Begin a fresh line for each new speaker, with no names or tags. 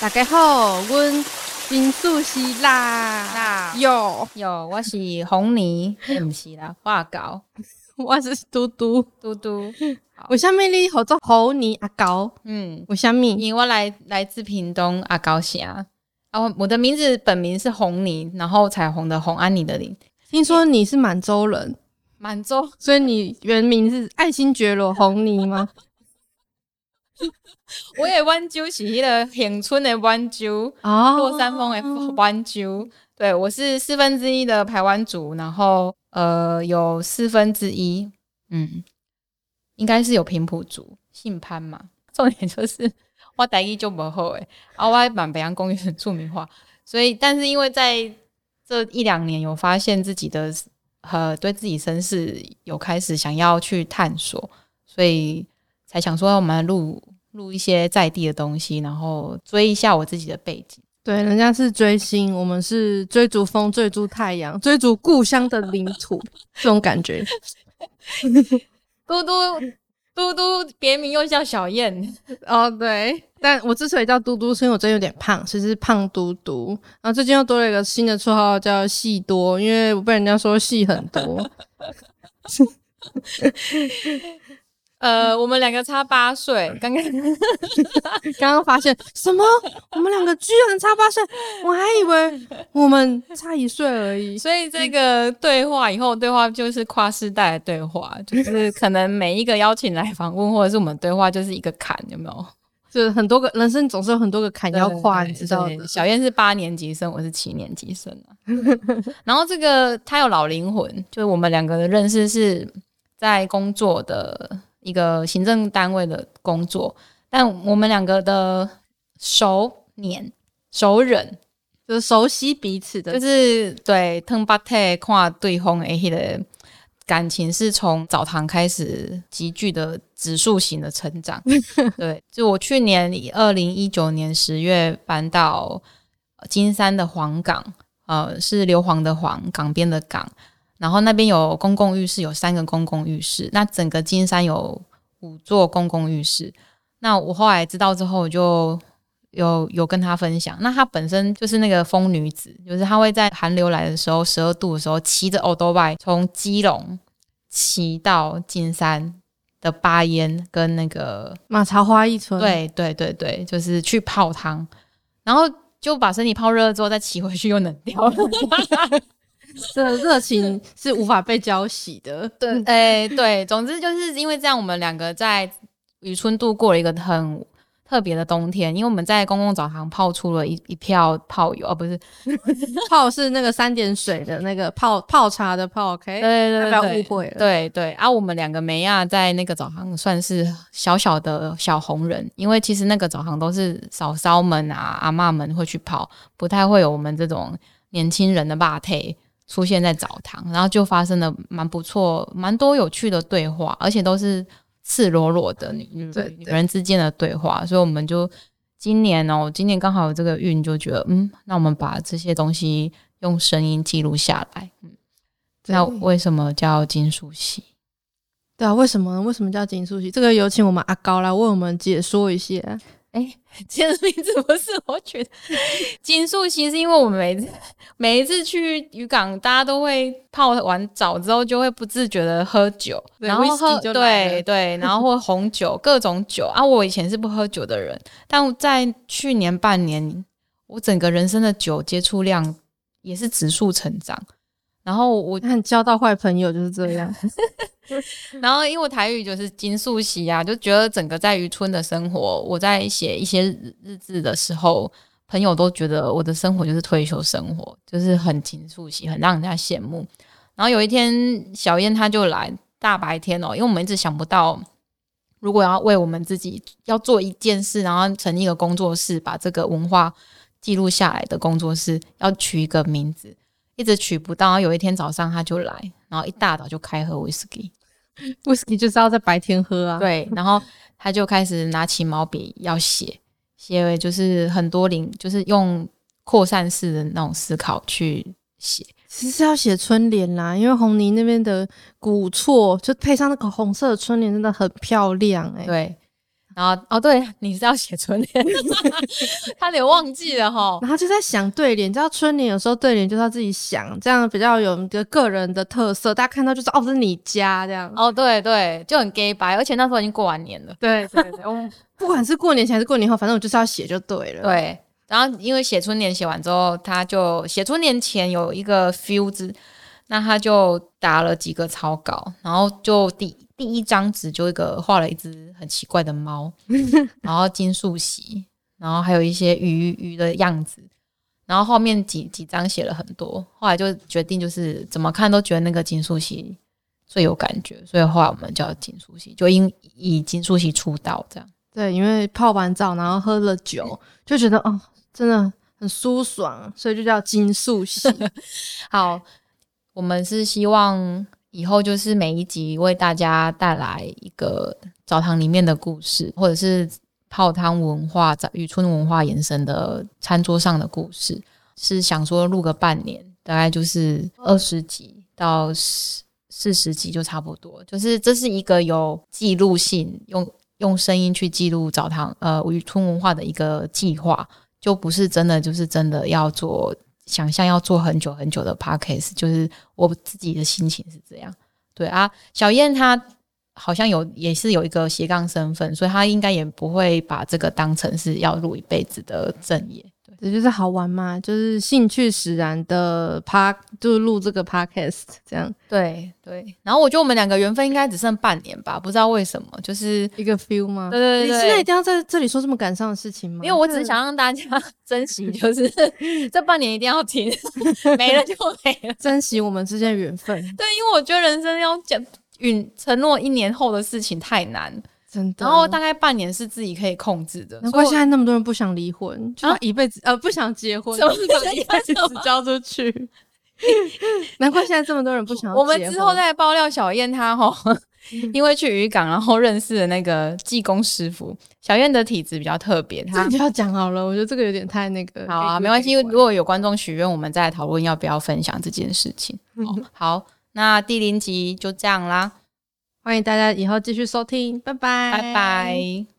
大家好，阮金素是啦，
啦
有，
有，我是红泥，不是啦，画稿
我是嘟嘟。
嘟嘟，
为什么你合作红泥阿高？
嗯，
为什么？
因为我来来自屏东阿高峡，啊，我我的名字本名是红泥，然后彩虹的红，安妮的妮，
听说你是满洲人，
满洲，
所以你原名是爱新觉罗红泥吗？
我也湾州是迄个永春的湾州，
哦。
落山峰的湾州，对我是四分之一的排湾族，然后呃有四分之一，嗯，应该是有平埔族，姓潘嘛。重点就是我台语就不好诶，啊，我还蛮北洋公园很著名化，所以但是因为在这一两年有发现自己的呃对自己身世有开始想要去探索，所以才想说我们录录一些在地的东西，然后追一下我自己的背景。
对，人家是追星，我们是追逐风、追逐太阳、追逐故乡的领土，这种感觉。
嘟嘟嘟嘟，别名又叫小燕，
哦，对，但我之所以叫嘟嘟，是因为我最近有点胖，其实是胖嘟嘟。然后最近又多了一个新的绰号叫戏多，因为我被人家说戏很多。
呃，我们两个差八岁，刚刚
刚刚发现什么？我们两个居然差八岁，我还以为我们差一岁而已。
所以这个对话以后对话就是跨世代的对话，就是可能每一个邀请来访问或者是我们对话就是一个坎，有没有？
就是很多个人生总是有很多个坎要跨，你知道的。
小燕是八年级生，我是七年级生啊。然后这个他有老灵魂，就是我们两个的认识是在工作的一个行政单位的工作，但我们两个的熟年熟人，
就是熟悉彼此的，
就是对腾巴特看对方的迄个感情是从澡堂开始急剧的指数型的成长。对，就我去年二零一九年十月搬到呃金山的黄港，呃，是硫磺的黄，港边的港。然后那边有公共浴室，有三个公共浴室。那整个金山有五座公共浴室。那我后来知道之后，我就有有跟她分享。那她本身就是那个疯女子，就是她会在寒流来的时候，十二度的时候，骑着 o d o b i 从基隆骑到金山的巴烟跟那个
马茶花一村。，
对对对对，就是去泡汤，然后就把身体泡热了之后再骑回去又冷掉了。
这热情是无法被浇熄的。
对，哎、对，总之就是因为这样，我们两个在渔村度过了一个很特别的冬天，因为我们在公共澡堂泡出了一一票泡友，哦，不是，
泡是那个三点水的那个泡泡茶的泡，OK？
对对对，
不要
对
误会了。
对对，啊，我们两个梅亚在那个澡堂算是小小的小红人，因为其实那个澡堂都是嫂嫂们啊、阿嬷们会去泡，不太会有我们这种年轻人的霸退出现在澡堂，然后就发生了蛮不错、蛮多有趣的对话，而且都是赤裸裸的女女女人之间的对话，所以我们就今年哦，今年刚好有这个运，就觉得嗯，那我们把这些东西用声音记录下来，嗯。那
对
为什么叫金属系？
对啊，为什么呢？为什么叫金属系？这个有请我们阿高来为我们解说一下。
哎，这个名字不是我取的。金属系是因为我们每次 每一次去渔港，大家都会泡完澡之后就会不自觉的喝酒，然后喝对对，然后或红酒各种酒啊。我以前是不喝酒的人，但在去年半年，我整个人生的酒接触量也是指数成长。然后我
看交到坏朋友就是这样。
然后因为台语就是金素喜啊，就觉得整个在渔村的生活，我在写一些日日志的时候，朋友都觉得我的生活就是退休生活，就是很金素喜，很让人家羡慕。然后有一天，小燕她就来大白天哦，因为我们一直想不到，如果要为我们自己要做一件事，然后成立一个工作室，把这个文化记录下来的工作室，要取一个名字，一直取不到。有一天早上他就来，然后一大早就开喝威士忌。
whisky 就是要在白天喝啊。，
对，然后他就开始拿起毛笔要写，写就是很多零，就是用扩散式的那种思考去写。
其实要写春联啦，因为红泥那边的古厝就配上那个红色的春联，真的很漂亮哎、
对，然后哦，对，你是要写春联，他连忘记了哈。
然后就在想对联，你知道春联有时候对联就是要自己想，这样比较有一个个人的特色，大家看到就是哦，这是你家这样。
哦，对对，就很 gay 白，而且那时候已经过完年了。
对对对，我 不管是过年前还是过年后，反正我就是要写就对了。
对，然后因为写春联写完之后，他就写春联前有一个 feel 字，那他就打了几个草稿，然后就第第一张纸就一个画了一只很奇怪的猫，然后金素喜，然后还有一些鱼鱼的样子，然后后面几几张写了很多，后来就决定就是怎么看都觉得那个金素喜最有感觉，所以后来我们叫金素喜，就因以金素喜出道这样。
对，因为泡完澡然后喝了酒，就觉得哦，真的很舒爽，所以就叫金素喜。
好，我们是希望以后就是每一集为大家带来一个澡堂里面的故事，或者是泡汤文化、在渔村文化延伸的餐桌上的故事。是想说录个半年，大概就是二十集到四四十集就差不多。就是这是一个有记录性，用用声音去记录澡堂呃渔村文化的一个计划，就不是真的就是真的要做。想象要做很久很久的 podcast，就是我自己的心情是这样。对啊，小燕她好像有也是有一个斜杠身份，所以她应该也不会把这个当成是要录一辈子的正业。
这就是好玩嘛，就是兴趣使然的 p 就录这个 podcast 这样。
对对，然后我觉得我们两个缘分应该只剩半年吧，不知道为什么，就是
一个 feel 吗？
对对对，
你现在一定要在这里说这么感伤的事情吗？
因为我只是想让大家 珍惜，就是 这半年一定要听，没了就没了，
珍惜我们之间的缘分。
对，因为我觉得人生要讲允承诺一年后的事情太难。
然
后大概半年是自己可以控制的，
难怪现在那么多人不想离婚，就一辈子呃不想结婚，
什么
把一辈子交出去？难怪现在这么多人不想。
我们之后再爆料小燕她哈，因为去渔港然后认识了那个技工师傅。小燕的体质比较特别，她
不要讲好了，我觉得这个有点太那个。
好啊，没关系，如果有观众许愿，我们再讨论要不要分享这件事情。好，那第零集就这样啦。
欢迎大家以后继续收听，拜拜，
拜拜。